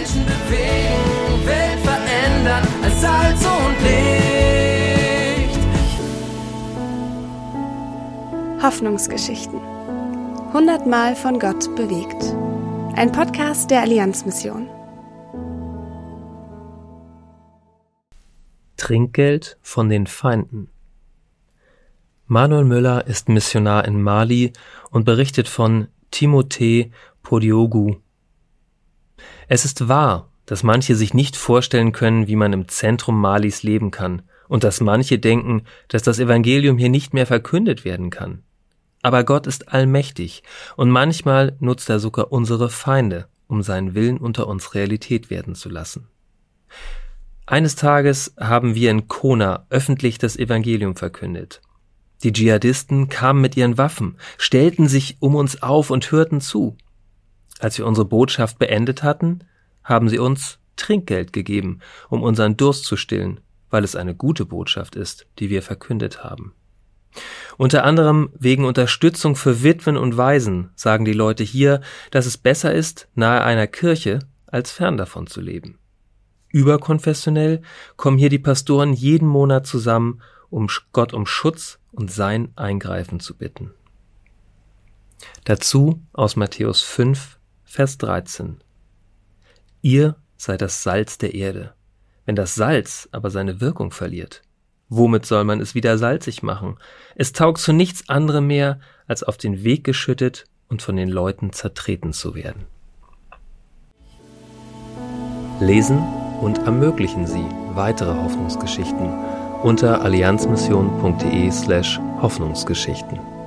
Menschen bewegen, Welt verändern als Salz und Licht. Hoffnungsgeschichten. Hundertmal von Gott bewegt. Ein Podcast der Allianzmission. Trinkgeld von den Feinden. Manuel Müller ist Missionar in Mali und berichtet von Timothée Podiogu. Es ist wahr, dass manche sich nicht vorstellen können, wie man im Zentrum Malis leben kann, und dass manche denken, dass das Evangelium hier nicht mehr verkündet werden kann. Aber Gott ist allmächtig, und manchmal nutzt er sogar unsere Feinde, um seinen Willen unter uns Realität werden zu lassen. Eines Tages haben wir in Kona öffentlich das Evangelium verkündet. Die Dschihadisten kamen mit ihren Waffen, stellten sich um uns auf und hörten zu. Als wir unsere Botschaft beendet hatten, haben sie uns Trinkgeld gegeben, um unseren Durst zu stillen, weil es eine gute Botschaft ist, die wir verkündet haben. Unter anderem wegen Unterstützung für Witwen und Waisen sagen die Leute hier, dass es besser ist, nahe einer Kirche, als fern davon zu leben. Überkonfessionell kommen hier die Pastoren jeden Monat zusammen, um Gott um Schutz und sein Eingreifen zu bitten. Dazu aus Matthäus 5, Vers 13. Ihr seid das Salz der Erde. Wenn das Salz aber seine Wirkung verliert, womit soll man es wieder salzig machen? Es taugt zu nichts anderem mehr, als auf den Weg geschüttet und von den Leuten zertreten zu werden. Lesen und ermöglichen Sie weitere Hoffnungsgeschichten unter allianzmission.de slash Hoffnungsgeschichten.